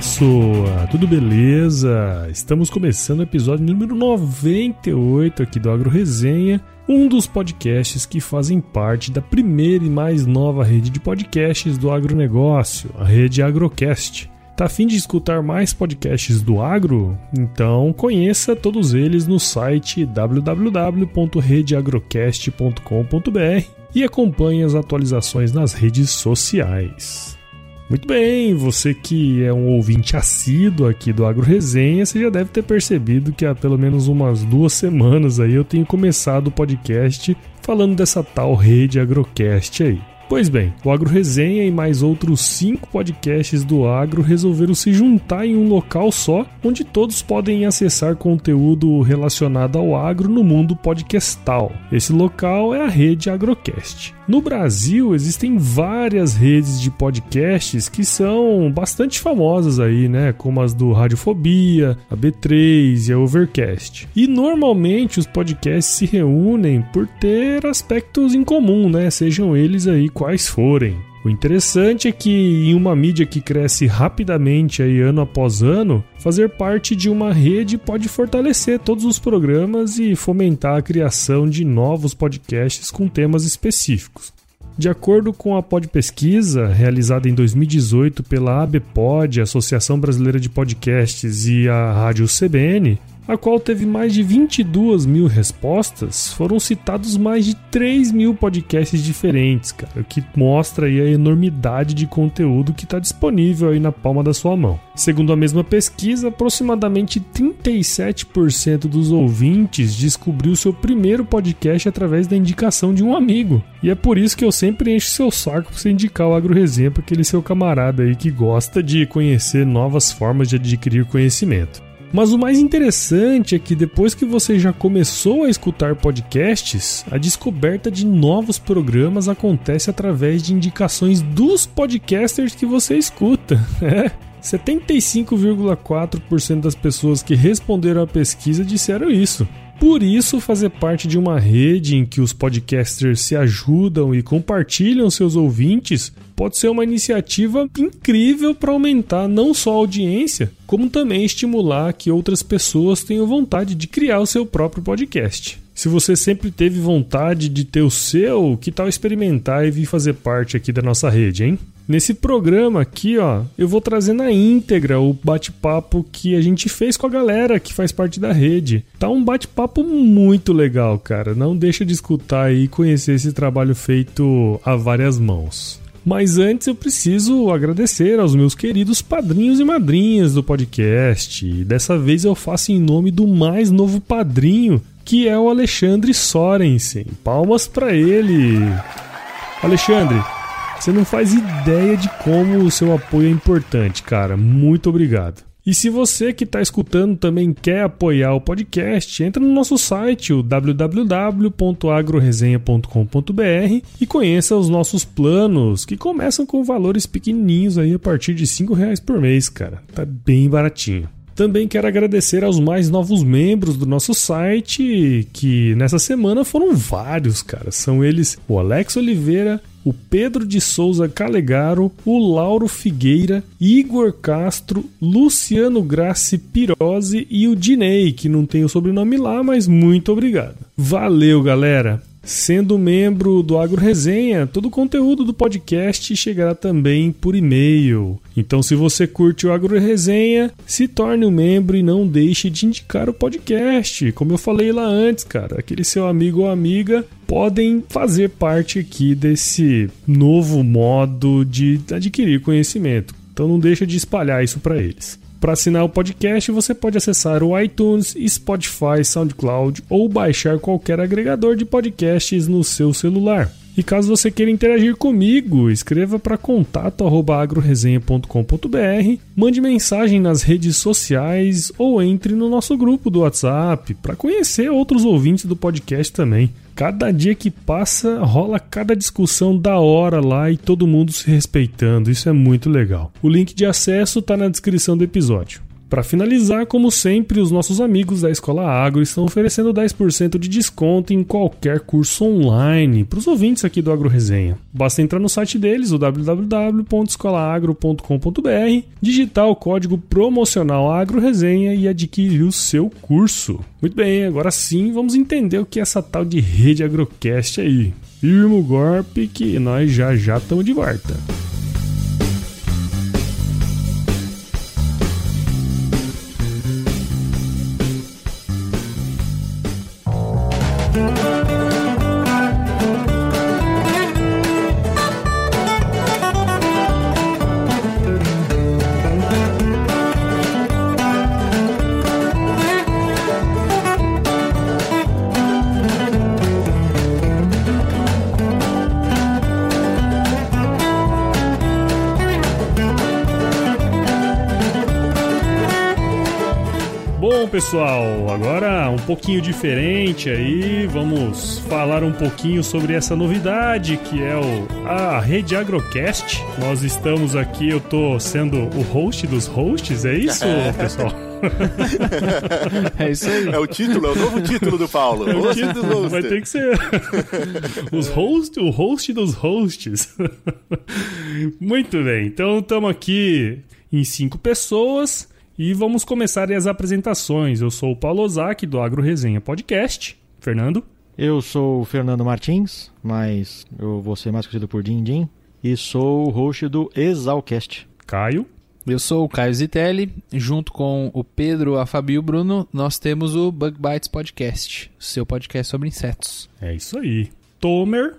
Pessoa? Tudo beleza? Estamos começando o episódio número 98 aqui do Agro Resenha, um dos podcasts que fazem parte da primeira e mais nova rede de podcasts do agronegócio, a rede Agrocast. Tá afim de escutar mais podcasts do agro? Então conheça todos eles no site www.redeagrocast.com.br e acompanhe as atualizações nas redes sociais. Muito bem, você que é um ouvinte assíduo aqui do Agro Resenha, você já deve ter percebido que há pelo menos umas duas semanas aí eu tenho começado o podcast falando dessa tal rede Agrocast aí. Pois bem, o Agro Resenha e mais outros cinco podcasts do agro resolveram se juntar em um local só, onde todos podem acessar conteúdo relacionado ao agro no mundo podcastal. Esse local é a rede Agrocast. No Brasil existem várias redes de podcasts que são bastante famosas aí, né? Como as do Radiofobia, a B3 e a Overcast. E normalmente os podcasts se reúnem por ter aspectos em comum, né? Sejam eles aí quais forem. O interessante é que em uma mídia que cresce rapidamente aí ano após ano, fazer parte de uma rede pode fortalecer todos os programas e fomentar a criação de novos podcasts com temas específicos. De acordo com a Pod Pesquisa, realizada em 2018 pela ABPOD, Associação Brasileira de Podcasts, e a Rádio CBN, a qual teve mais de 22 mil respostas, foram citados mais de 3 mil podcasts diferentes, cara, o que mostra aí a enormidade de conteúdo que está disponível aí na palma da sua mão. Segundo a mesma pesquisa, aproximadamente 37% dos ouvintes descobriu seu primeiro podcast através da indicação de um amigo. E é por isso que eu sempre encho seu saco para você indicar o Agro Resenha para aquele seu camarada aí que gosta de conhecer novas formas de adquirir conhecimento. Mas o mais interessante é que depois que você já começou a escutar podcasts, a descoberta de novos programas acontece através de indicações dos podcasters que você escuta. É. 75,4% das pessoas que responderam à pesquisa disseram isso. Por isso, fazer parte de uma rede em que os podcasters se ajudam e compartilham seus ouvintes pode ser uma iniciativa incrível para aumentar não só a audiência, como também estimular que outras pessoas tenham vontade de criar o seu próprio podcast. Se você sempre teve vontade de ter o seu, que tal experimentar e vir fazer parte aqui da nossa rede, hein? Nesse programa aqui, ó, eu vou trazer na íntegra o bate-papo que a gente fez com a galera que faz parte da rede. Tá um bate-papo muito legal, cara. Não deixa de escutar e conhecer esse trabalho feito a várias mãos. Mas antes eu preciso agradecer aos meus queridos padrinhos e madrinhas do podcast. Dessa vez eu faço em nome do mais novo padrinho, que é o Alexandre Sorensen. Palmas para ele. Alexandre, você não faz ideia de como o seu apoio é importante, cara. Muito obrigado. E se você que está escutando também quer apoiar o podcast, entra no nosso site, o www.agroresenha.com.br e conheça os nossos planos, que começam com valores pequenininhos aí a partir de R$ reais por mês, cara. Tá bem baratinho. Também quero agradecer aos mais novos membros do nosso site, que nessa semana foram vários, cara. São eles o Alex Oliveira, o Pedro de Souza Calegaro, o Lauro Figueira, Igor Castro, Luciano Grassi Pirose e o Dinei, que não tem o sobrenome lá, mas muito obrigado. Valeu, galera! Sendo membro do Agro Resenha, todo o conteúdo do podcast chegará também por e-mail. Então, se você curte o Agro Resenha, se torne um membro e não deixe de indicar o podcast. Como eu falei lá antes, cara, aquele seu amigo ou amiga podem fazer parte aqui desse novo modo de adquirir conhecimento. Então, não deixa de espalhar isso para eles. Para assinar o podcast, você pode acessar o iTunes, Spotify, SoundCloud ou baixar qualquer agregador de podcasts no seu celular. E caso você queira interagir comigo, escreva para contato@agroresenha.com.br, mande mensagem nas redes sociais ou entre no nosso grupo do WhatsApp para conhecer outros ouvintes do podcast também. Cada dia que passa, rola cada discussão da hora lá e todo mundo se respeitando. Isso é muito legal. O link de acesso está na descrição do episódio. Para finalizar, como sempre, os nossos amigos da Escola Agro estão oferecendo 10% de desconto em qualquer curso online para os ouvintes aqui do Agro Resenha. Basta entrar no site deles, o www.escolaagro.com.br, digitar o código promocional Agro Resenha e adquirir o seu curso. Muito bem, agora sim vamos entender o que é essa tal de rede Agrocast aí. Firma o golpe que nós já já estamos de volta. Pessoal, agora um pouquinho diferente aí, vamos falar um pouquinho sobre essa novidade que é o, a Rede Agrocast. Nós estamos aqui, eu tô sendo o host dos hosts, é isso, é. pessoal? é isso aí. É o título, é o novo título do Paulo. É o título, vai ter que ser os host, o host dos hosts. Muito bem, então estamos aqui em cinco pessoas. E vamos começar as apresentações. Eu sou o Paulo Ozaki, do Agro Resenha Podcast. Fernando? Eu sou o Fernando Martins, mas eu vou ser mais conhecido por Din Din. E sou o host do Exalcast. Caio? Eu sou o Caio Zitelli, junto com o Pedro, a Fabi e o Bruno, nós temos o Bug Bites Podcast, seu podcast sobre insetos. É isso aí. Tomer?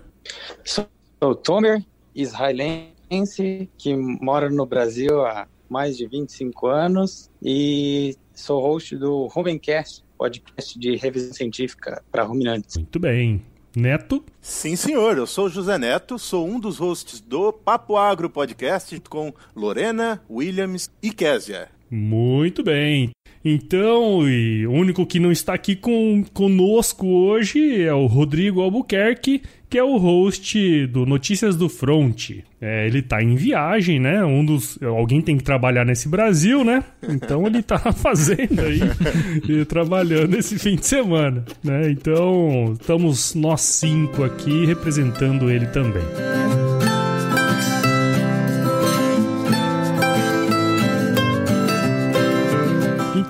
Sou o Tomer, israelense, que mora no Brasil há mais de 25 anos e sou host do Rumencast, podcast de revisão científica para ruminantes. Muito bem. Neto? Sim, senhor. Eu sou José Neto, sou um dos hosts do Papo Agro Podcast com Lorena, Williams e Késia. Muito bem. Então, e o único que não está aqui com, conosco hoje é o Rodrigo Albuquerque, que é o host do Notícias do Front. É, ele tá em viagem, né? Um dos. Alguém tem que trabalhar nesse Brasil, né? Então ele tá fazendo aí e trabalhando esse fim de semana, né? Então, estamos nós cinco aqui representando ele também.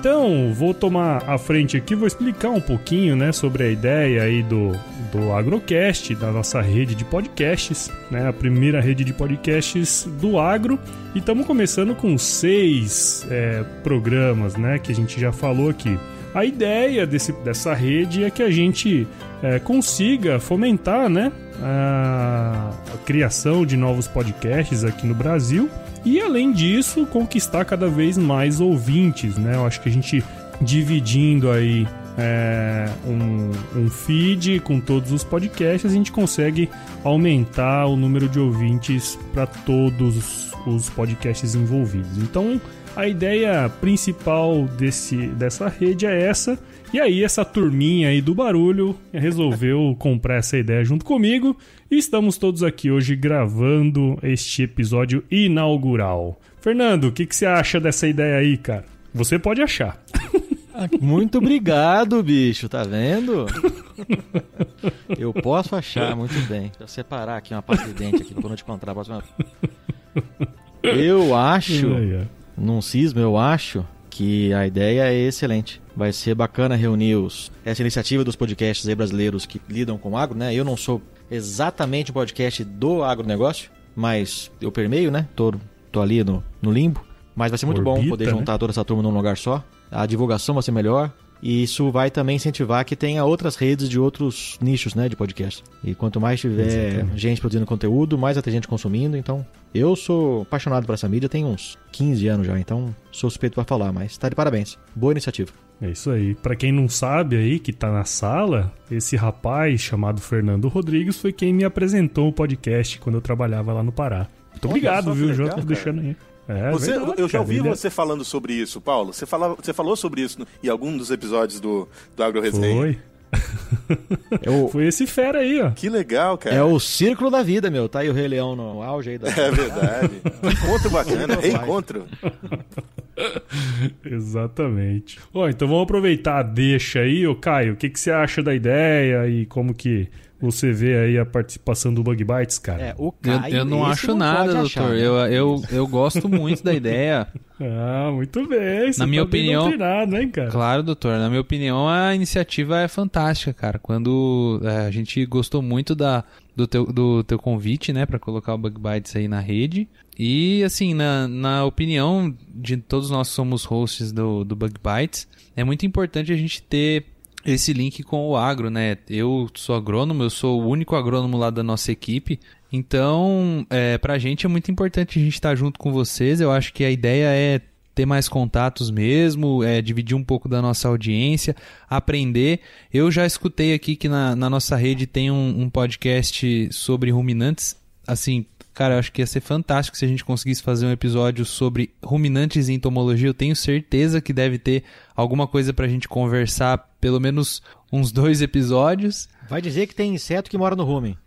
Então, vou tomar a frente aqui, vou explicar um pouquinho, né, sobre a ideia aí do, do Agrocast, da nossa rede de podcasts, né, a primeira rede de podcasts do agro. E estamos começando com seis é, programas, né, que a gente já falou aqui. A ideia desse, dessa rede é que a gente é, consiga fomentar, né, a, a criação de novos podcasts aqui no Brasil e além disso, conquistar cada vez mais ouvintes, né? Eu acho que a gente dividindo aí é, um, um, feed com todos os podcasts, a gente consegue aumentar o número de ouvintes para todos os podcasts envolvidos. Então, a ideia principal desse, dessa rede é essa. E aí, essa turminha aí do barulho resolveu comprar essa ideia junto comigo. E estamos todos aqui hoje gravando este episódio inaugural. Fernando, o que, que você acha dessa ideia aí, cara? Você pode achar. Muito obrigado, bicho, tá vendo? Eu posso achar, muito bem. Deixa eu separar aqui uma pasta de dente aqui pra não te encontrar a próxima. Eu acho num cisma, eu acho que a ideia é excelente. Vai ser bacana reunir os, essa iniciativa dos podcasts aí brasileiros que lidam com agro, né? Eu não sou exatamente um podcast do agronegócio, mas eu permeio, né? Tô, tô ali no, no limbo. Mas vai ser muito Orbita, bom poder né? juntar toda essa turma num lugar só. A divulgação vai ser melhor. E isso vai também incentivar que tenha outras redes de outros nichos, né, de podcast. E quanto mais tiver Exatamente. gente produzindo conteúdo, mais vai ter gente consumindo. Então, eu sou apaixonado por essa mídia, tem uns 15 anos já, então sou suspeito pra falar, mas tá de parabéns. Boa iniciativa. É isso aí. Pra quem não sabe aí, que tá na sala, esse rapaz chamado Fernando Rodrigues foi quem me apresentou o podcast quando eu trabalhava lá no Pará. Muito Olha obrigado, viu? legal, tô cara. deixando aí. É, Você- verdade, eu já cara. ouvi é- você falando sobre isso, Paulo. Você, falava, você falou sobre isso no- em algum dos episódios do, do Agro Resenha. Foi. É o, Foi esse fera aí, ó. Que legal, cara. é o círculo da vida, meu. Tá aí o Rei Leão no auge aí da. É verdade. Encontro bacana, reencontro. Exatamente. Ó, então vamos aproveitar a deixa aí, ô Caio. O que, que você acha da ideia e como que você vê aí a participação do Bug Bites, cara? É, o Eu, Caio, eu não acho pode nada, doutor. achar, né? Eu, eu, eu gosto muito da ideia. Ah, muito bem. Você Na minha tá bem opinião- doutrinado, hein, cara? Claro, doutor. Na minha opinião, a iniciativa é fantástica, cara. Quando é, a gente gostou muito da, do, teu, do teu convite, né, para colocar o Bug Bites aí na rede. E, assim, na, na opinião de todos nós que somos hosts do, do Bug Bites, é muito importante a gente ter esse link com o agro, né? Eu sou agrônomo, eu sou o único agrônomo lá da nossa equipe. Então, é, pra gente é muito importante a gente estar junto com vocês. Eu acho que a ideia é ter mais contatos mesmo, é, dividir um pouco da nossa audiência, aprender. Eu já escutei aqui que na, na nossa rede tem um, um podcast sobre ruminantes. Assim, cara, eu acho que ia ser fantástico se a gente conseguisse fazer um episódio sobre ruminantes e entomologia. Eu tenho certeza que deve ter alguma coisa pra gente conversar, pelo menos uns dois episódios. Vai dizer que tem inseto que mora no rumen.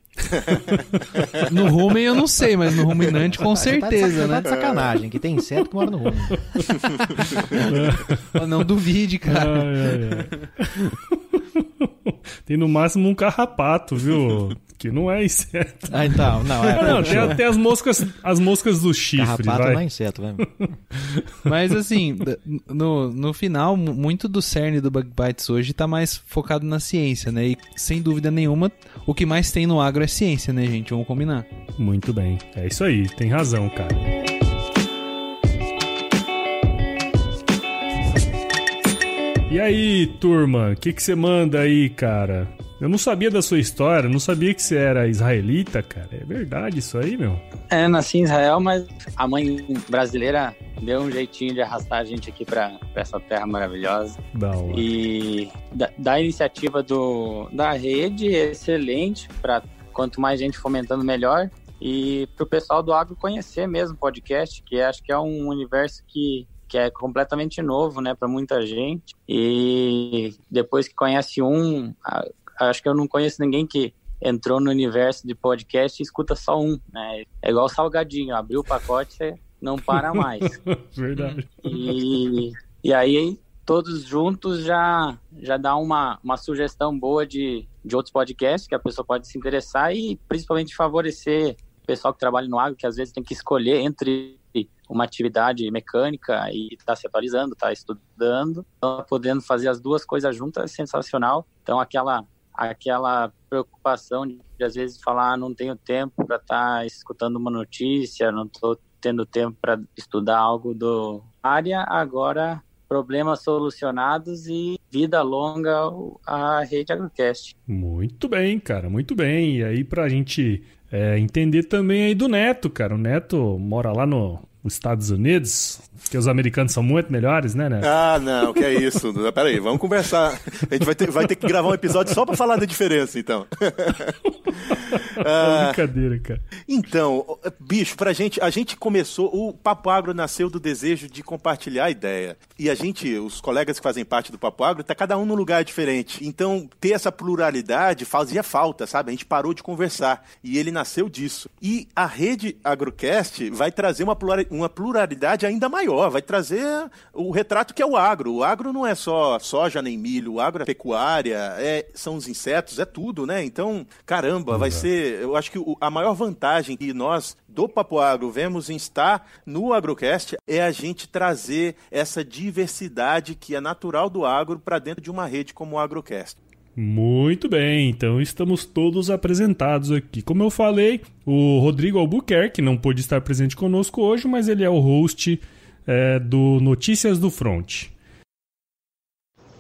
No rumen eu não sei, mas no ruminante com tá de certeza, você né? Tá de sacanagem, que tem inseto que mora no rumen. Não duvide, cara. Ai, ai, ai. Tem no máximo um carrapato, viu? Que não é inseto. Ah, então, não, é. Não, tem até as moscas, as moscas do chifre, Carrapato vai. não é inseto, vai. Mas assim, no, no final, mu- muito do cerne do Bug Bites hoje tá mais focado na ciência, né? E sem dúvida nenhuma, o que mais tem no agro é ciência, né, gente? Vamos combinar. Muito bem. É isso aí, tem razão, cara. E aí, turma, o que que você manda aí, cara? Eu não sabia da sua história, não sabia que você era israelita, cara. É verdade isso aí, meu? É, nasci em Israel, mas a mãe brasileira deu um jeitinho de arrastar a gente aqui para essa terra maravilhosa. Da hora. E da, da iniciativa do, da rede, excelente, para quanto mais gente fomentando, melhor. E para o pessoal do agro conhecer mesmo o podcast, que acho que é um universo que, que é completamente novo né, para muita gente. E depois que conhece um, acho que eu não conheço ninguém que entrou no universo de podcast e escuta só um. Né? É igual salgadinho, abriu o pacote, você não para mais. Verdade. E, e aí, todos juntos já, já dá uma, uma sugestão boa de, de outros podcasts que a pessoa pode se interessar e principalmente favorecer o pessoal que trabalha no agro, que às vezes tem que escolher entre uma atividade mecânica e estar se atualizando, estar estudando. Então, podendo fazer as duas coisas juntas é sensacional. Então, aquela aquela preocupação de, de às vezes falar "Ah, não tenho tempo para estar escutando uma notícia, não estou tendo tempo para estudar algo do área, agora problemas solucionados e vida longa a rede Agrocast. Muito bem, cara, muito bem. E aí, pra gente é, entender também aí do Neto, cara. O Neto mora lá no, nos Estados Unidos, que os americanos são muito melhores, né, Neto? Ah, não, que é isso. Pera aí, vamos conversar. A gente vai ter, vai ter que gravar um episódio só pra falar da diferença, então. Ah, Brincadeira, cara. Então, bicho, pra gente, a gente começou, o Papo Agro nasceu do desejo de compartilhar a ideia. E a gente, os colegas que fazem parte do Papo Agro, tá cada um num lugar diferente. Então, ter essa pluralidade fazia falta, sabe? A gente parou de conversar. E ele nasceu disso. E a rede Agrocast vai trazer uma, plurali- uma pluralidade ainda maior, vai trazer o retrato que é o agro. O agro não é só soja nem milho, o agro é pecuária, é, são os insetos, é tudo, né? Então, caramba, uhum. vai ser. Eu acho que a maior vantagem que nós do Papo Agro vemos em estar no Agrocast é a gente trazer essa diversidade que é natural do agro para dentro de uma rede como o Agrocast. Muito bem, então estamos todos apresentados aqui. Como eu falei, o Rodrigo Albuquerque não pôde estar presente conosco hoje, mas ele é o host é, do Notícias do Front.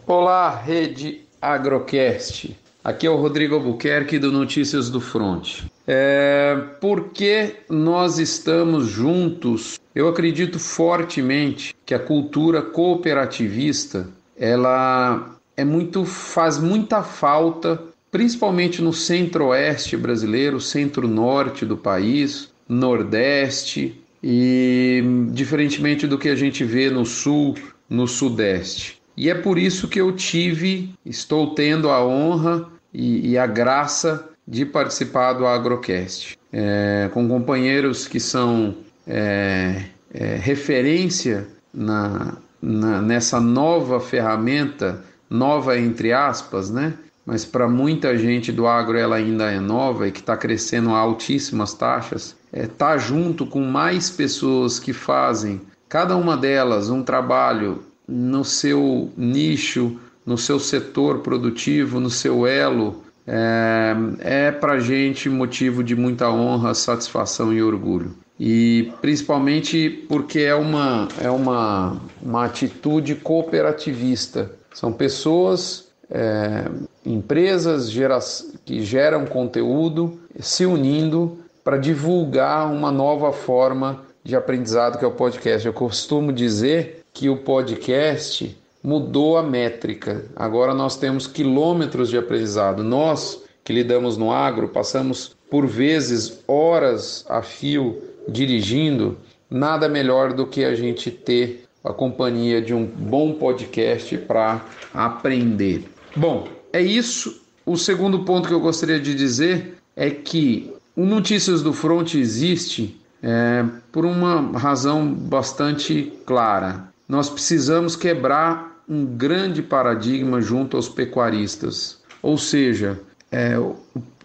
Olá, rede Agrocast. Aqui é o Rodrigo Albuquerque do Notícias do Front. É, por que nós estamos juntos? Eu acredito fortemente que a cultura cooperativista ela é muito faz muita falta, principalmente no centro-oeste brasileiro, centro-norte do país, nordeste e diferentemente do que a gente vê no sul, no sudeste. E é por isso que eu tive, estou tendo a honra e, e a graça de participar do Agrocast, é, com companheiros que são é, é, referência na, na, nessa nova ferramenta nova entre aspas, né? Mas para muita gente do agro ela ainda é nova e que está crescendo a altíssimas taxas. É tá junto com mais pessoas que fazem cada uma delas um trabalho no seu nicho, no seu setor produtivo, no seu elo, é, é para gente motivo de muita honra, satisfação e orgulho. E principalmente porque é uma, é uma, uma atitude cooperativista são pessoas, é, empresas gera, que geram conteúdo se unindo para divulgar uma nova forma de aprendizado que é o podcast. Eu costumo dizer que o podcast mudou a métrica. Agora nós temos quilômetros de aprendizado. Nós que lidamos no agro passamos por vezes horas a fio dirigindo. Nada melhor do que a gente ter a companhia de um bom podcast para aprender. Bom, é isso. O segundo ponto que eu gostaria de dizer é que o Notícias do Front existe é, por uma razão bastante clara. Nós precisamos quebrar um grande paradigma junto aos pecuaristas, ou seja, é, o,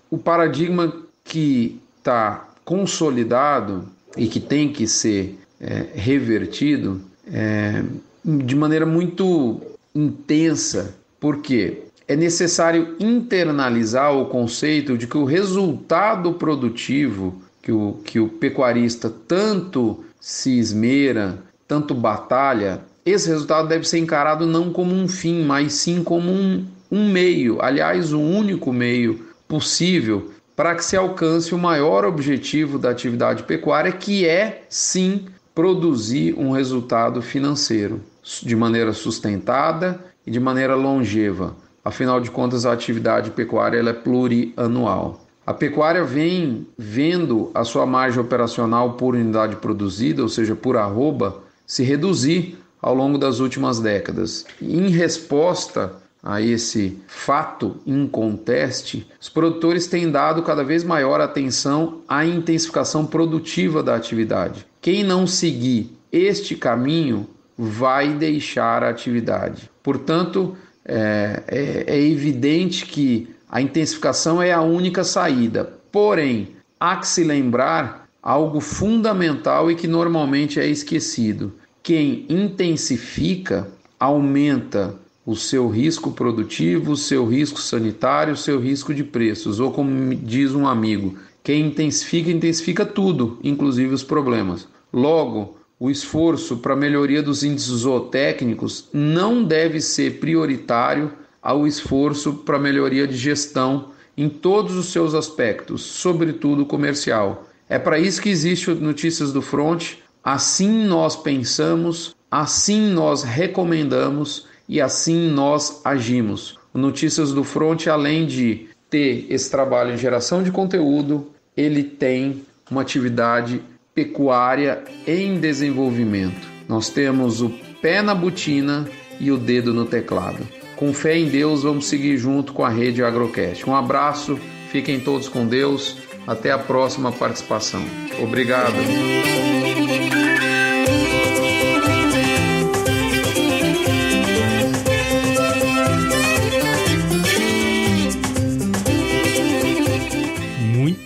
o paradigma que está consolidado e que tem que ser é, revertido é, de maneira muito intensa, porque é necessário internalizar o conceito de que o resultado produtivo que o, que o pecuarista tanto se esmera, tanto batalha, esse resultado deve ser encarado não como um fim, mas sim como um, um meio, aliás, o único meio possível para que se alcance o maior objetivo da atividade pecuária, que é sim produzir um resultado financeiro de maneira sustentada e de maneira longeva. Afinal de contas, a atividade pecuária ela é plurianual. A pecuária vem vendo a sua margem operacional por unidade produzida, ou seja, por arroba, se reduzir ao longo das últimas décadas. Em resposta a esse fato inconteste, os produtores têm dado cada vez maior atenção à intensificação produtiva da atividade. Quem não seguir este caminho vai deixar a atividade. Portanto, é, é, é evidente que a intensificação é a única saída. Porém, há que se lembrar algo fundamental e que normalmente é esquecido. Quem intensifica aumenta o seu risco produtivo, o seu risco sanitário, o seu risco de preços, ou como diz um amigo, quem intensifica, intensifica tudo, inclusive os problemas. Logo, o esforço para melhoria dos índices zootécnicos não deve ser prioritário ao esforço para melhoria de gestão em todos os seus aspectos, sobretudo comercial. É para isso que existe o Notícias do Front. Assim nós pensamos, assim nós recomendamos e assim nós agimos. O Notícias do Front, além de ter esse trabalho em geração de conteúdo, ele tem uma atividade pecuária em desenvolvimento. Nós temos o pé na botina e o dedo no teclado. Com fé em Deus, vamos seguir junto com a rede Agrocast. Um abraço, fiquem todos com Deus. Até a próxima participação. Obrigado.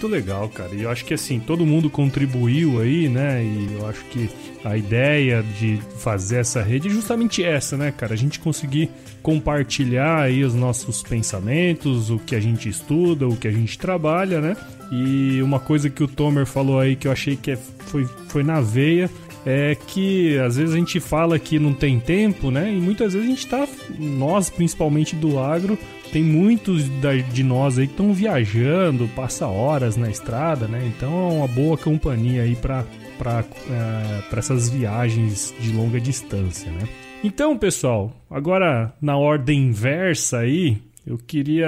Muito legal, cara. E eu acho que assim, todo mundo contribuiu aí, né? E eu acho que a ideia de fazer essa rede é justamente essa, né, cara? A gente conseguir compartilhar aí os nossos pensamentos, o que a gente estuda, o que a gente trabalha, né? E uma coisa que o Tomer falou aí que eu achei que é, foi, foi na veia é que às vezes a gente fala que não tem tempo, né? E muitas vezes a gente tá, nós principalmente do agro, tem muitos de nós aí que estão viajando, passa horas na estrada, né? Então é uma boa companhia aí para para é, essas viagens de longa distância, né? Então, pessoal, agora na ordem inversa aí, eu queria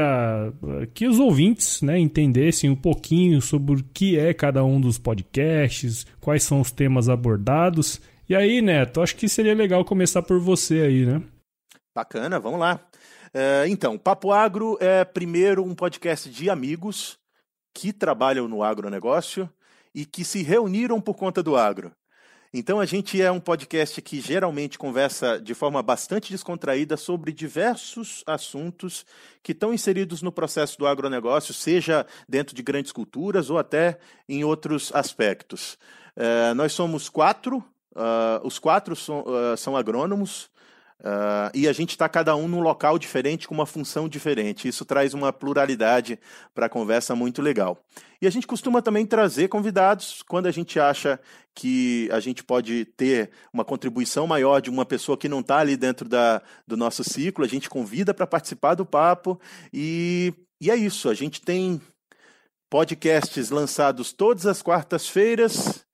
eh, que os ouvintes né, entendessem um pouquinho sobre o que é cada um dos podcasts, quais são os temas abordados. E aí, Neto, acho que seria legal começar por você aí, né? Bacana, vamos lá. É, então, Papo Agro é primeiro um podcast de amigos que trabalham no agronegócio e que se reuniram por conta do agro. Então a gente é um podcast que geralmente conversa de forma bastante descontraída sobre diversos assuntos que estão inseridos no processo do agronegócio, seja dentro de grandes culturas ou até em outros aspectos. Uh, nós somos quatro, uh, os quatro são, uh, são agrônomos, Uh, e a gente está cada um num local diferente, com uma função diferente. Isso traz uma pluralidade para a conversa muito legal. E a gente costuma também trazer convidados quando a gente acha que a gente pode ter uma contribuição maior de uma pessoa que não está ali dentro da, do nosso ciclo. A gente convida para participar do papo. E, e é isso. A gente tem podcasts lançados todas as quartas-feiras.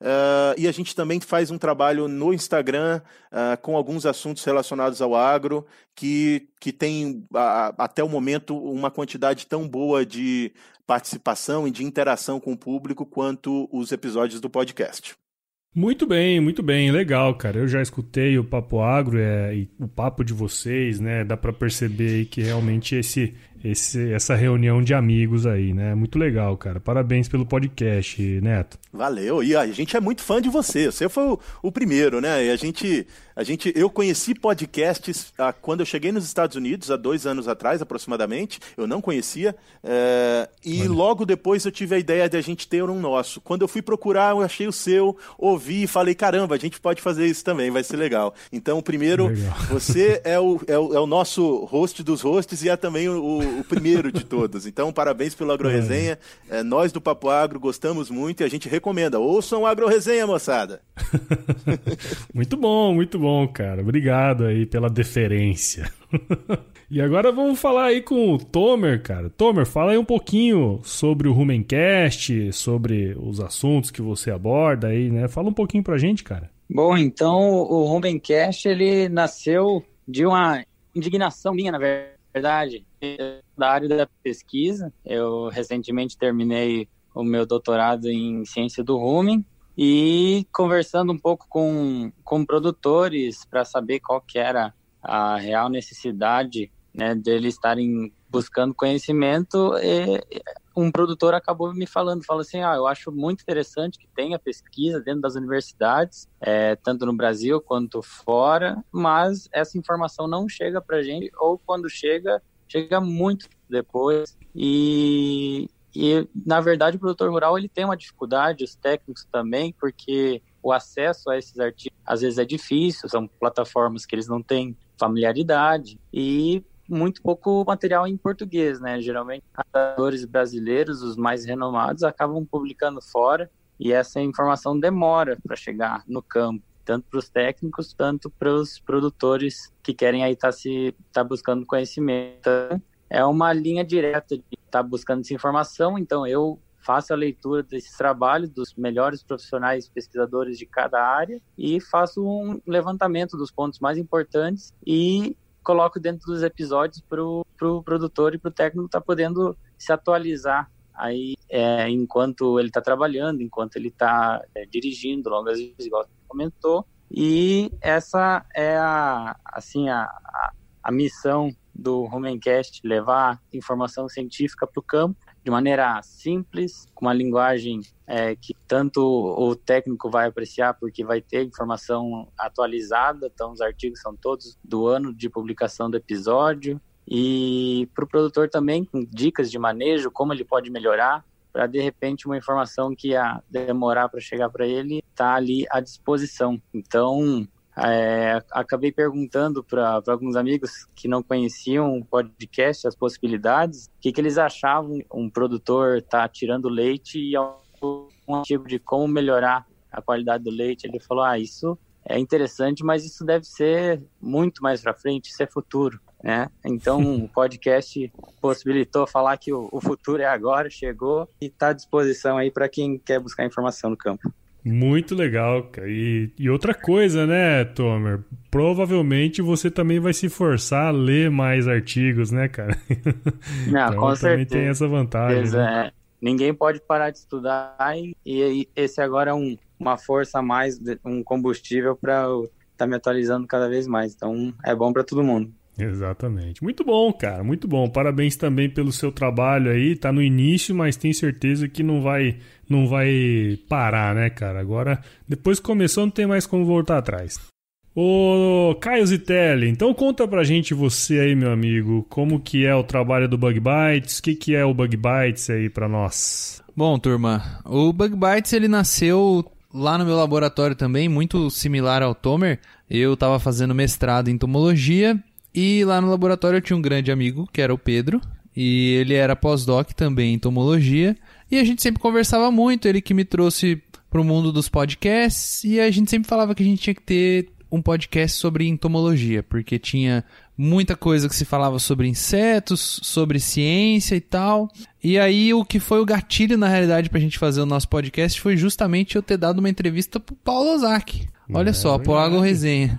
Uh, e a gente também faz um trabalho no Instagram uh, com alguns assuntos relacionados ao agro, que, que tem até o momento uma quantidade tão boa de participação e de interação com o público quanto os episódios do podcast. Muito bem, muito bem, legal, cara. Eu já escutei o Papo Agro é, e o papo de vocês, né? Dá para perceber que realmente esse esse, essa reunião de amigos aí, né? Muito legal, cara. Parabéns pelo podcast, Neto. Valeu. E a gente é muito fã de você. Você foi o, o primeiro, né? E a gente, a gente, eu conheci podcasts ah, quando eu cheguei nos Estados Unidos há dois anos atrás, aproximadamente. Eu não conhecia. É, e Olha. logo depois eu tive a ideia de a gente ter um nosso. Quando eu fui procurar, eu achei o seu, ouvi e falei, caramba, a gente pode fazer isso também, vai ser legal. Então, primeiro, legal. você é o, é o, é o nosso host dos hosts e é também o o primeiro de todos. Então, parabéns pelo AgroResenha. É. é, nós do Papo Agro gostamos muito e a gente recomenda. Ouçam o AgroResenha, moçada. muito bom, muito bom, cara. Obrigado aí pela deferência. E agora vamos falar aí com o Tomer, cara. Tomer, fala aí um pouquinho sobre o Rumencast, sobre os assuntos que você aborda aí, né? Fala um pouquinho pra gente, cara. Bom, então o Rumencast, ele nasceu de uma indignação minha, na verdade da área da pesquisa. Eu recentemente terminei o meu doutorado em ciência do rumen e conversando um pouco com, com produtores para saber qual que era a real necessidade né, deles estarem buscando conhecimento, um produtor acabou me falando, falou assim, ah, eu acho muito interessante que tenha pesquisa dentro das universidades, é, tanto no Brasil quanto fora, mas essa informação não chega para gente, ou quando chega, chega muito depois. E, e na verdade o produtor rural ele tem uma dificuldade, os técnicos também, porque o acesso a esses artigos às vezes é difícil, são plataformas que eles não têm familiaridade e muito pouco material em português, né? Geralmente, autores brasileiros, os mais renomados, acabam publicando fora e essa informação demora para chegar no campo tanto para os técnicos, tanto para os produtores que querem aí estar tá se tá buscando conhecimento. É uma linha direta de estar tá buscando essa informação, então eu faço a leitura desses trabalhos dos melhores profissionais pesquisadores de cada área e faço um levantamento dos pontos mais importantes e coloco dentro dos episódios para o pro produtor e para o técnico estar tá podendo se atualizar aí é, enquanto ele está trabalhando, enquanto ele está é, dirigindo longas igual comentou. E essa é a, assim, a, a, a missão do Rumencast, levar informação científica para o campo de maneira simples, com uma linguagem é, que tanto o técnico vai apreciar, porque vai ter informação atualizada, então os artigos são todos do ano de publicação do episódio, e para o produtor também com dicas de manejo, como ele pode melhorar, para de repente uma informação que ia demorar para chegar para ele tá ali à disposição. Então, é, acabei perguntando para alguns amigos que não conheciam o podcast, as possibilidades, o que, que eles achavam um produtor tá tirando leite e um tipo de como melhorar a qualidade do leite. Ele falou: Ah, isso é interessante, mas isso deve ser muito mais para frente, isso é futuro. Né? Então, o podcast possibilitou falar que o, o futuro é agora, chegou e está à disposição aí para quem quer buscar informação no campo. Muito legal, cara. E, e, outra coisa, né, Tomer? Provavelmente você também vai se forçar a ler mais artigos, né, cara? Não, então, com também tem essa vantagem. Né? É. Ninguém pode parar de estudar e, e esse agora é um, uma força a mais, um combustível para estar tá me atualizando cada vez mais. Então é bom para todo mundo. Exatamente. Muito bom, cara, muito bom. Parabéns também pelo seu trabalho aí. Tá no início, mas tenho certeza que não vai não vai parar, né, cara? Agora, depois que começou, não tem mais como voltar atrás. Ô, Caio Zitelli, então conta pra gente você aí, meu amigo, como que é o trabalho do Bug Bites, o que que é o Bug Bites aí pra nós? Bom, turma, o Bug Bites ele nasceu lá no meu laboratório também, muito similar ao Tomer. Eu estava fazendo mestrado em entomologia e lá no laboratório eu tinha um grande amigo, que era o Pedro, e ele era pós-doc também em entomologia, e a gente sempre conversava muito, ele que me trouxe para o mundo dos podcasts, e a gente sempre falava que a gente tinha que ter um podcast sobre entomologia, porque tinha muita coisa que se falava sobre insetos, sobre ciência e tal. E aí o que foi o gatilho na realidade para a gente fazer o nosso podcast foi justamente eu ter dado uma entrevista pro Paulo Ozaki. Olha é, só, Polago Resenha.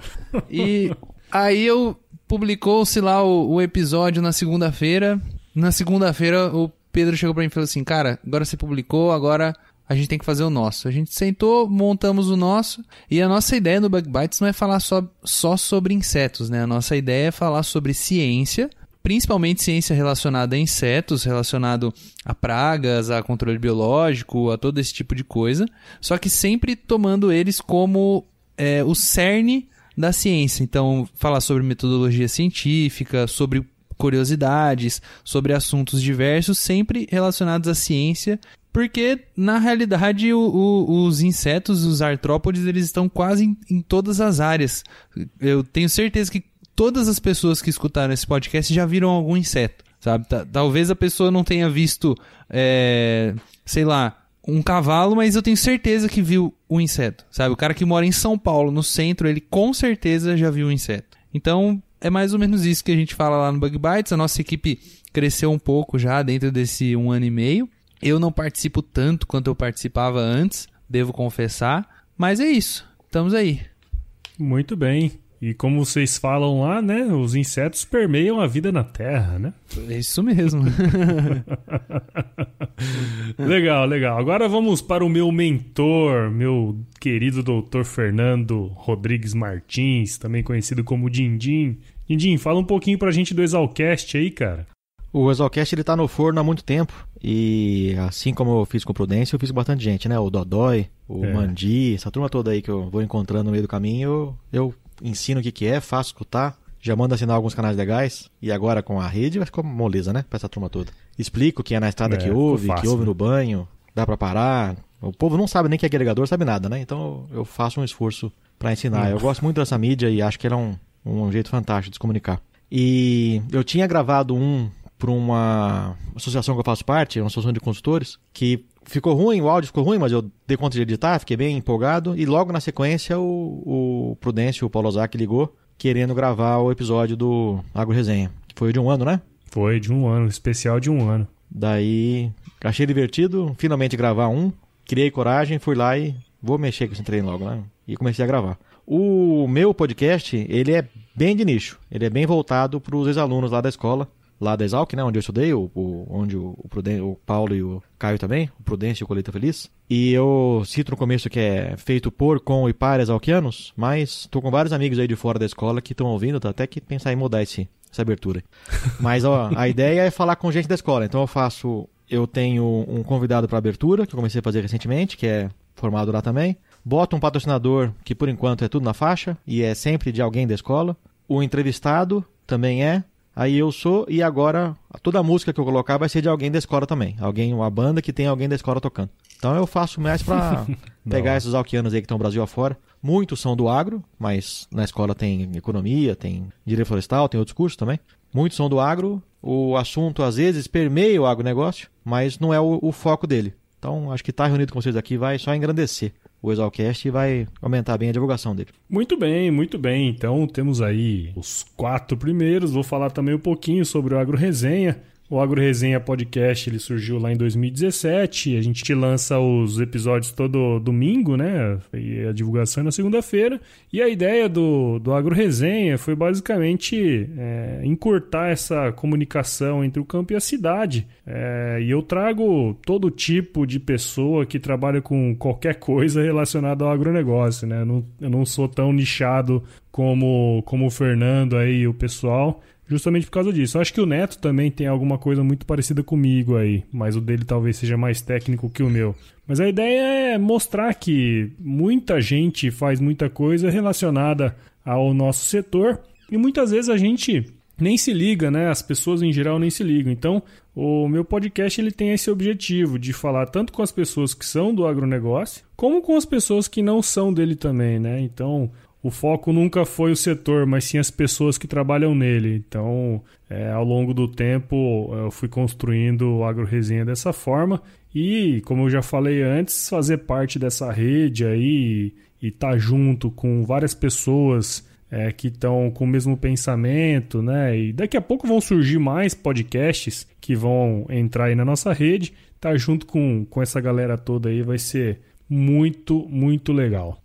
E aí eu publicou-se lá o, o, episódio na segunda-feira. Na segunda-feira, o Pedro chegou para mim e falou assim: Cara, agora você publicou, agora a gente tem que fazer o nosso. A gente sentou, montamos o nosso. E a nossa ideia no Bug Bites não é falar só, só sobre insetos, né? A nossa ideia é falar sobre ciência principalmente ciência relacionada a insetos, relacionado a pragas, a controle biológico, a todo esse tipo de coisa, só que sempre tomando eles como é, o cerne da ciência. Então, falar sobre metodologia científica, sobre curiosidades, sobre assuntos diversos, sempre relacionados à ciência, porque na realidade o, o, os insetos, os artrópodes, eles estão quase em, em, todas as áreas. Eu tenho certeza que todas as pessoas que escutaram esse podcast já viram algum inseto, sabe? Talvez a pessoa não tenha visto, é, sei lá, um cavalo, mas eu tenho certeza que viu um inseto, sabe? O cara que mora em São Paulo, no centro, ele com certeza já viu um inseto. Então, é mais ou menos isso que a gente fala lá no Bug Bites. A nossa equipe cresceu um pouco já dentro desse um ano e meio. Eu não participo tanto quanto eu participava antes, devo confessar. Mas é isso, estamos aí. Muito bem. E como vocês falam lá, né? Os insetos permeiam a vida na Terra, né? É isso mesmo. legal, legal. Agora vamos para o meu mentor, meu querido doutor Fernando Rodrigues Martins, também conhecido como Dindim. Dindim, fala um pouquinho pra gente do Exalcast aí, cara. O Exalcast ele tá no forno há muito tempo e assim como eu fiz com o Prudência, eu fiz com bastante gente, né? O Dodói, o é. Mandi, essa turma toda aí que eu vou encontrando no meio do caminho, eu ensino o que, que é, faço escutar, já manda assinar alguns canais legais, e agora com a rede vai ficar moleza, né? Pra essa turma toda. Explico que é na estrada é, que ouve, fácil, que ouve no banho, dá para parar. O povo não sabe nem que é agregador, sabe nada, né? Então eu faço um esforço para ensinar. Eu gosto muito dessa mídia e acho que ela é um, um jeito fantástico de se comunicar. E eu tinha gravado um para uma associação que eu faço parte, uma associação de consultores, que ficou ruim, o áudio ficou ruim, mas eu dei conta de editar, fiquei bem empolgado. E logo na sequência o, o Prudêncio, o Paulo Ozaki ligou, querendo gravar o episódio do Agro Resenha. Foi de um ano, né? Foi de um ano, especial de um ano. Daí achei divertido, finalmente gravar um. Criei coragem, fui lá e vou mexer com esse treino logo, né? E comecei a gravar. O meu podcast, ele é bem de nicho. Ele é bem voltado para os ex-alunos lá da escola lá da Exalc, né, onde eu estudei, o, o onde o, o, Pruden o Paulo e o Caio também, o Prudêncio e o Colheita Feliz. E eu cito no começo que é feito por, com e para exalquianos, mas tô com vários amigos aí de fora da escola que estão ouvindo, tá até que pensar em mudar esse, essa abertura. Mas ó, a ideia é falar com gente da escola, então eu faço, eu tenho um convidado para abertura, que eu comecei a fazer recentemente, que é formado lá também. Boto um patrocinador, que por enquanto é tudo na faixa, e é sempre de alguém da escola. O entrevistado também é, Aí eu sou, e agora toda a música que eu colocar vai ser de alguém da escola também. Alguém, uma banda que tem alguém da escola tocando. Então eu faço mais pra pegar esses alquianos aí que estão no Brasil afora. Muitos são do agro, mas na escola tem economia, tem direito florestal, tem outros cursos também. Muitos são do agro, o assunto às vezes permeia o agronegócio, mas não é o, o foco dele. Então acho que estar tá reunido com vocês aqui vai só engrandecer o Exalcast vai aumentar bem a divulgação dele. Muito bem, muito bem. Então temos aí os quatro primeiros. Vou falar também um pouquinho sobre o Agro Resenha. O Agro Resenha Podcast ele surgiu lá em 2017. A gente lança os episódios todo domingo, né? E a divulgação é na segunda-feira. E a ideia do, do Agro Resenha foi basicamente é, encurtar essa comunicação entre o campo e a cidade. É, e eu trago todo tipo de pessoa que trabalha com qualquer coisa relacionada ao agronegócio, né? Eu não, eu não sou tão nichado como, como o Fernando aí, o pessoal justamente por causa disso. Acho que o Neto também tem alguma coisa muito parecida comigo aí, mas o dele talvez seja mais técnico que o meu. Mas a ideia é mostrar que muita gente faz muita coisa relacionada ao nosso setor e muitas vezes a gente nem se liga, né? As pessoas em geral nem se ligam. Então, o meu podcast ele tem esse objetivo de falar tanto com as pessoas que são do agronegócio, como com as pessoas que não são dele também, né? Então, o foco nunca foi o setor, mas sim as pessoas que trabalham nele. Então, é, ao longo do tempo, eu fui construindo o AgroResenha dessa forma. E, como eu já falei antes, fazer parte dessa rede aí e estar tá junto com várias pessoas é, que estão com o mesmo pensamento, né? E daqui a pouco vão surgir mais podcasts que vão entrar aí na nossa rede. Tá junto com, com essa galera toda aí vai ser muito, muito legal.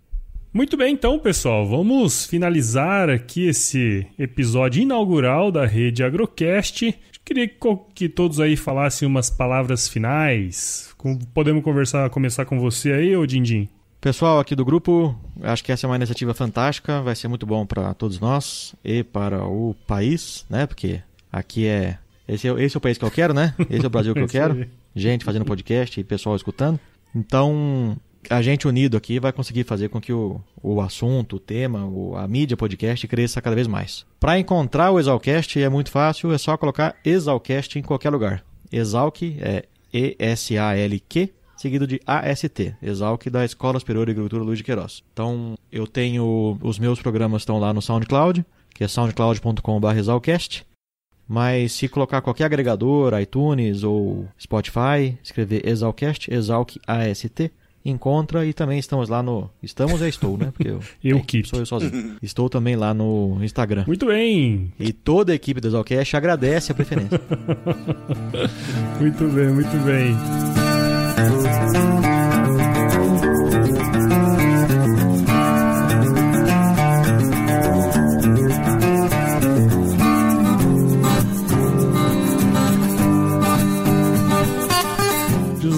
Muito bem, então, pessoal, vamos finalizar aqui esse episódio inaugural da rede Agrocast. Queria que todos aí falassem umas palavras finais. Podemos conversar, começar com você aí, ô Dindim? Pessoal aqui do grupo, acho que essa é uma iniciativa fantástica, vai ser muito bom para todos nós e para o país, né? Porque aqui é esse, é esse é o país que eu quero, né? Esse é o Brasil que eu quero. Gente fazendo podcast e pessoal escutando. Então, a gente unido aqui vai conseguir fazer com que o, o assunto, o tema, o, a mídia podcast cresça cada vez mais. Para encontrar o Exalcast é muito fácil, é só colocar Exalcast em qualquer lugar. Exalc é E-S-A-L-Q, seguido de A-S-T, Exalc da Escola Superior de Agricultura Luiz de Queiroz. Então, eu tenho, os meus programas estão lá no SoundCloud, que é soundcloud.com.br exalcast. Mas se colocar qualquer agregador, iTunes ou Spotify, escrever Exalcast, Exalc A-S-T, encontra e também estamos lá no. Estamos, eu estou, né? Porque eu, eu que sou eu sozinho. Estou também lá no Instagram. Muito bem. E toda a equipe do Exalcast agradece a preferência. muito bem, muito bem.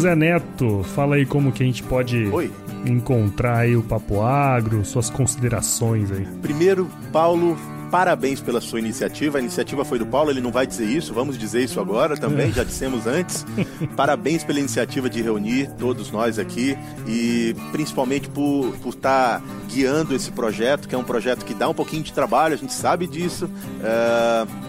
José Neto, fala aí como que a gente pode Oi. encontrar aí o Papo Agro, suas considerações aí. Primeiro, Paulo, parabéns pela sua iniciativa. A iniciativa foi do Paulo, ele não vai dizer isso, vamos dizer isso agora também, já dissemos antes. parabéns pela iniciativa de reunir todos nós aqui e principalmente por estar por tá guiando esse projeto, que é um projeto que dá um pouquinho de trabalho, a gente sabe disso. Uh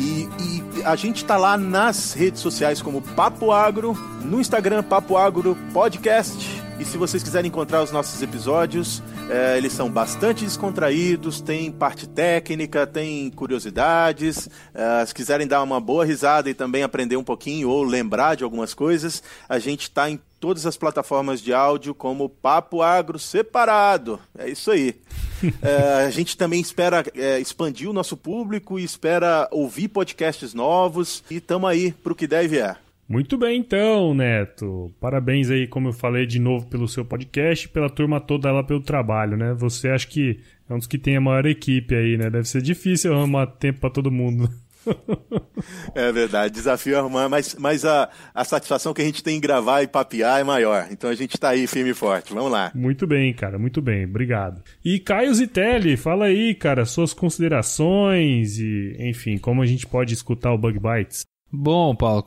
e, e a gente está lá nas redes sociais como Papo Agro, no Instagram Papo Agro Podcast. E se vocês quiserem encontrar os nossos episódios, é, eles são bastante descontraídos, tem parte técnica, tem curiosidades. É, se quiserem dar uma boa risada e também aprender um pouquinho ou lembrar de algumas coisas, a gente está em todas as plataformas de áudio como Papo Agro Separado. É isso aí. é, a gente também espera é, expandir o nosso público e espera ouvir podcasts novos e estamos aí para o que deve é. Muito bem, então, Neto. Parabéns aí, como eu falei de novo, pelo seu podcast e pela turma toda lá pelo trabalho, né? Você acha que é um dos que tem a maior equipe aí, né? Deve ser difícil arrumar tempo para todo mundo. É verdade, desafio arrumar, mas, mas a, a satisfação que a gente tem em gravar e papear é maior. Então a gente está aí firme e forte. Vamos lá. Muito bem, cara, muito bem, obrigado. E Caio Zitelli, fala aí, cara, suas considerações e, enfim, como a gente pode escutar o Bug Bites. Bom, Paulo,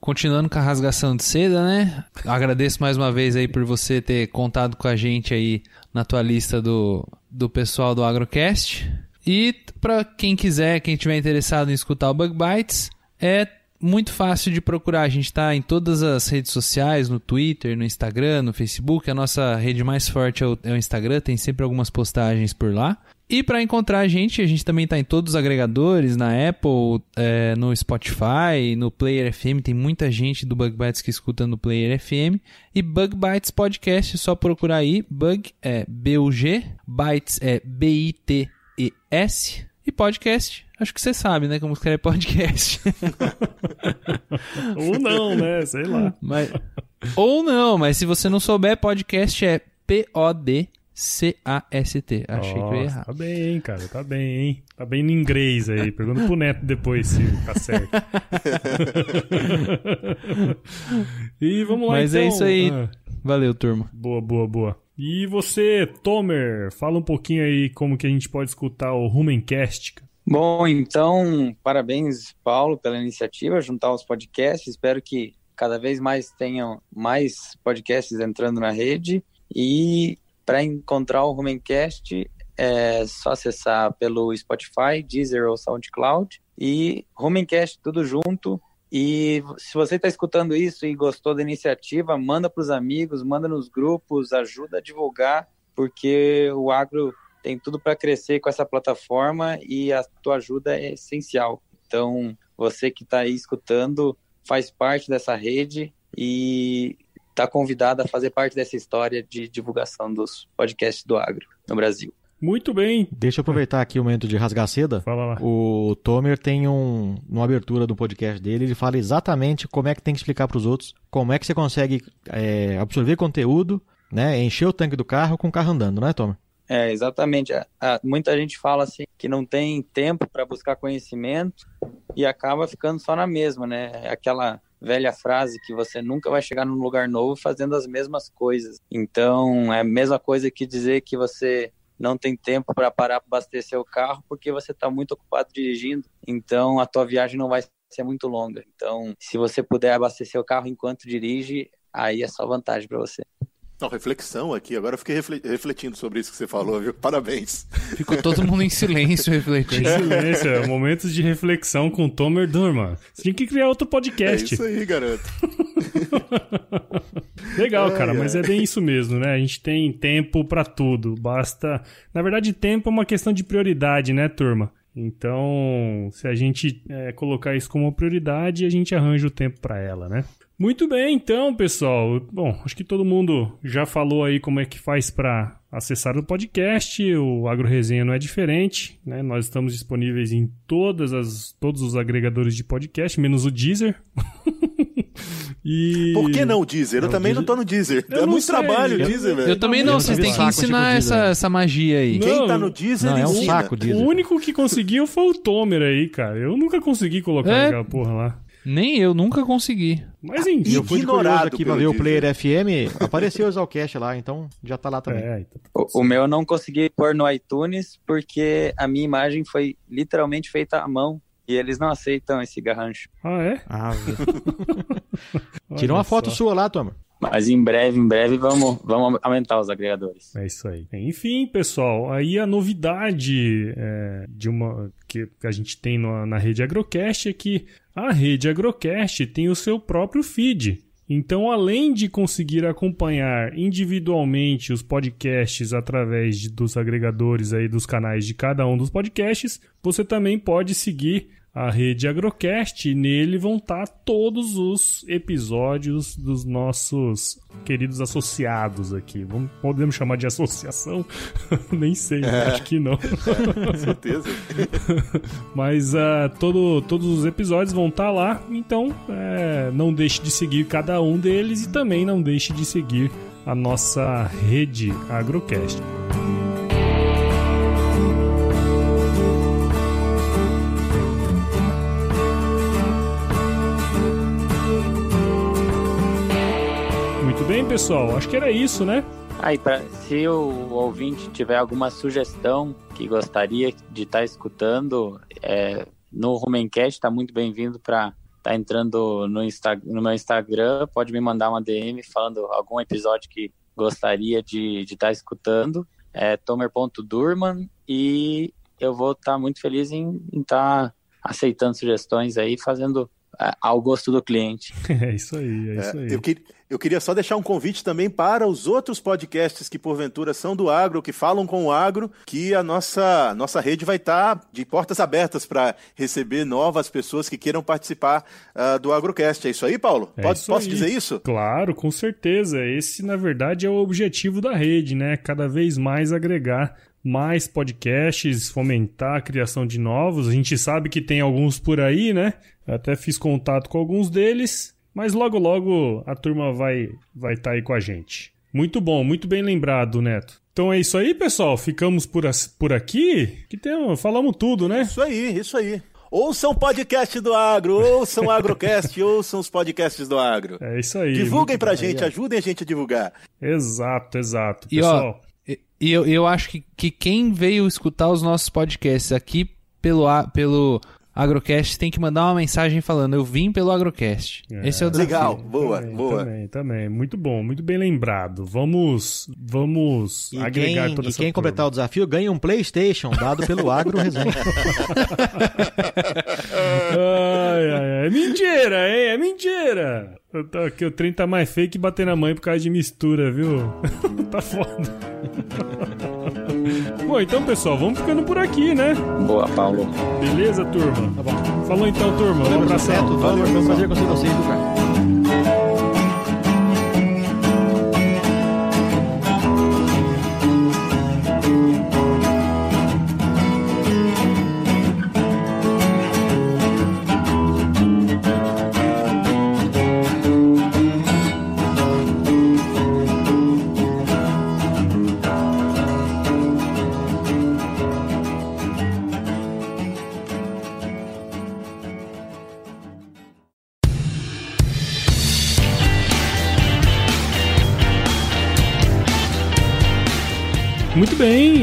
continuando com a rasgação de seda, né? Agradeço mais uma vez aí por você ter contado com a gente aí na tua lista do, do pessoal do Agrocast. E para quem quiser, quem tiver interessado em escutar o Bug Bites, é muito fácil de procurar. A gente está em todas as redes sociais, no Twitter, no Instagram, no Facebook. A nossa rede mais forte é o, é o Instagram, tem sempre algumas postagens por lá. E para encontrar a gente, a gente também está em todos os agregadores, na Apple, é, no Spotify, no Player FM. Tem muita gente do Bug Bites que escuta no Player FM. E Bug Bites Podcast, só procurar aí. Bug é B-U-G, Bytes é B-I-T-E-S. E podcast, acho que você sabe, né? Como escreve podcast. Ou não, né? Sei lá. Mas, ou não, mas se você não souber, podcast é P-O-D. C-A-S-T. Achei Nossa, que eu ia errar. Tá bem, hein, cara. Tá bem, hein? Tá bem no inglês aí. Pergunta pro Neto depois se tá certo. e vamos lá, Mas então. é isso aí. Ah, Valeu, turma. boa, boa, boa. E você, Tomer, fala um pouquinho aí como que a gente pode escutar o Rumencast. Bom, então, parabéns, Paulo, pela iniciativa, juntar os podcasts. Espero que cada vez mais tenham mais podcasts entrando na rede. E para encontrar o Rumencast, é só acessar pelo Spotify, Deezer ou SoundCloud. E Rumencast, tudo junto. E se você está escutando isso e gostou da iniciativa, manda para os amigos, manda nos grupos, ajuda a divulgar, porque o agro tem tudo para crescer com essa plataforma e a tua ajuda é essencial. Então, você que está aí escutando faz parte dessa rede e está convidado a fazer parte dessa história de divulgação dos podcasts do agro no Brasil. Muito bem. Deixa eu aproveitar aqui o momento de rasgar seda. Fala lá. O Tomer tem um, uma abertura do podcast dele, ele fala exatamente como é que tem que explicar para os outros, como é que você consegue é, absorver conteúdo, né, encher o tanque do carro com o carro andando, não é, Tomer? É, exatamente. A- a- muita gente fala assim que não tem tempo para buscar conhecimento e acaba ficando só na mesma, né? É Aquela velha frase que você nunca vai chegar num lugar novo fazendo as mesmas coisas. Então, é a mesma coisa que dizer que você não tem tempo para parar para abastecer o carro porque você está muito ocupado dirigindo. Então, a tua viagem não vai ser muito longa. Então, se você puder abastecer o carro enquanto dirige, aí é só vantagem para você. Não, reflexão aqui. Agora eu fiquei refle- refletindo sobre isso que você falou, viu? Parabéns. Ficou todo mundo em silêncio Em refletindo. silêncio, é, momentos de reflexão com Tomer Durman. Você tinha que criar outro É podcast. isso aí, garoto. Legal, Ai, cara, ai. mas é bem isso mesmo, né? A gente tem tempo pra tudo. Basta. Na verdade, tempo é uma questão de prioridade, né, turma? Então, se a gente é, colocar isso como uma prioridade, a gente arranja o tempo pra ela, né? Muito bem, então, pessoal. Bom, acho que todo mundo já falou aí como é que faz pra acessar o podcast. O Agro Resenha não é diferente, né? Nós estamos disponíveis em todas as, todos os agregadores de podcast, menos o Deezer. e... Por que não o Deezer? Eu Não, também Deezer- não tô no Deezer. Eu é muito sei, trabalho o eu- Deezer, velho. Eu também não, Eu vocês têm que ensinar essa, essa magia aí. Quem Não, tá no Deezer Não, é um saco O Deezer. único que conseguiu foi o Tomer aí, cara. Eu nunca consegui colocar É. aquela porra lá. Nem eu nunca consegui. Mas enfim. Eu fui Ignorado aqui pra ver o. Player FM, apareceu o Exalcast lá, então já tá lá também. É, então, O, o meu eu não consegui pôr no iTunes porque a minha imagem foi literalmente feita à mão e eles não aceitam esse garrancho. Ah, é? Ah, tira uma foto só. sua lá, Tomer. Mas em breve, em breve, vamos, vamos aumentar os agregadores. É isso aí. Enfim, pessoal, aí a novidade é, de uma que a gente tem na, na rede Agrocast é que a rede Agrocast tem o seu próprio feed. Então, além de conseguir acompanhar individualmente os podcasts através de- dos agregadores aí dos canais de cada um dos podcasts, você também pode seguir a rede Agrocast e nele vão estar todos os episódios dos nossos queridos associados aqui. Vamos, podemos chamar de associação? Nem sei, acho que não. Com certeza. Mas ah, todo, todos os episódios vão estar lá, então é, não deixe de seguir cada um deles e também não deixe de seguir a nossa rede Agrocast. Muito bem, pessoal. Acho que era isso, né? Aí, pra, se o ouvinte tiver alguma sugestão que gostaria de estar escutando, é, no Rumencast está muito bem-vindo para estar entrando no, Insta, no meu Instagram. Pode me mandar uma DM falando algum episódio que gostaria de estar escutando. É tomer.durman e eu vou estar tá muito feliz em estar tá aceitando sugestões aí, fazendo é, ao gosto do cliente. É isso aí, é isso aí. É, eu, que, eu, queria só deixar um convite também para os outros podcasts que porventura são do agro, que falam com o agro, que a nossa, nossa rede vai estar tá de portas abertas para receber novas pessoas que queiram participar uh, do Agrocast. É isso aí, Paulo? É Pode, isso posso aí. dizer isso? Claro, com certeza. Esse, na verdade, é o objetivo da rede, né? Cada vez mais agregar mais podcasts, fomentar a criação de novos. A gente sabe que tem alguns por aí, né? Até fiz contato com alguns deles, mas logo logo a turma vai vai estar tá aí com a gente. Muito bom, muito bem lembrado, Neto. Então é isso aí, pessoal. Ficamos por, por aqui. Que tem, falamos tudo, né? Isso aí, isso aí. Ouçam o podcast do Agro, ouçam o Agrocast, ouçam os podcasts do Agro. É isso aí. Divulguem pra gente, aí, ajudem a gente a divulgar. Exato, exato. E pessoal. ó, e eu, eu acho que, que quem veio escutar os nossos podcasts aqui pelo, pelo Agrocast tem que mandar uma mensagem falando: Eu vim pelo Agrocast. É, Esse é o desafio. Legal, boa, também, boa. Também, também. Muito bom, muito bem lembrado. Vamos, vamos e agregar quem, toda E essa quem turma. completar o desafio ganha um PlayStation dado pelo Agro Resenha. ai, ai, ai. É mentira, hein? É mentira. Eu tô aqui, o trem tá mais feio que bater na mãe por causa de mistura, viu? tá foda. Bom, então, pessoal, vamos ficando por aqui, né? Boa, Paulo. Beleza, turma? Tá bom. Falou então, turma. Um abração. Neto, Valeu, foi um prazer conhecer vocês,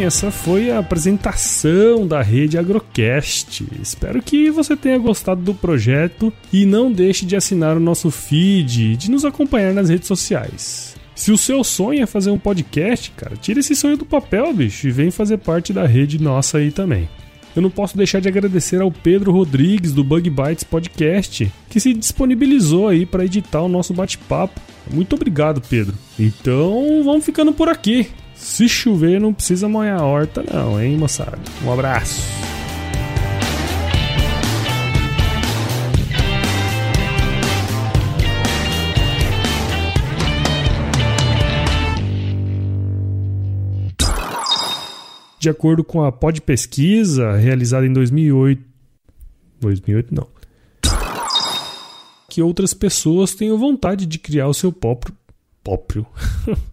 essa foi a apresentação da rede Agrocast. Espero que você tenha gostado do projeto e não deixe de assinar o nosso feed e de nos acompanhar nas redes sociais. Se o seu sonho é fazer um podcast, cara, tira esse sonho do papel, bicho, e vem fazer parte da rede nossa aí também. Eu não posso deixar de agradecer ao Pedro Rodrigues do Bug Bites Podcast, que se disponibilizou aí para editar o nosso bate-papo. Muito obrigado, Pedro. Então, vamos ficando por aqui. Se chover, não precisa molhar a horta, não, hein, moçada? Um abraço. De acordo com a Pod Pesquisa, realizada em 2008. 2008 não. Que outras pessoas tenham vontade de criar o seu próprio. próprio.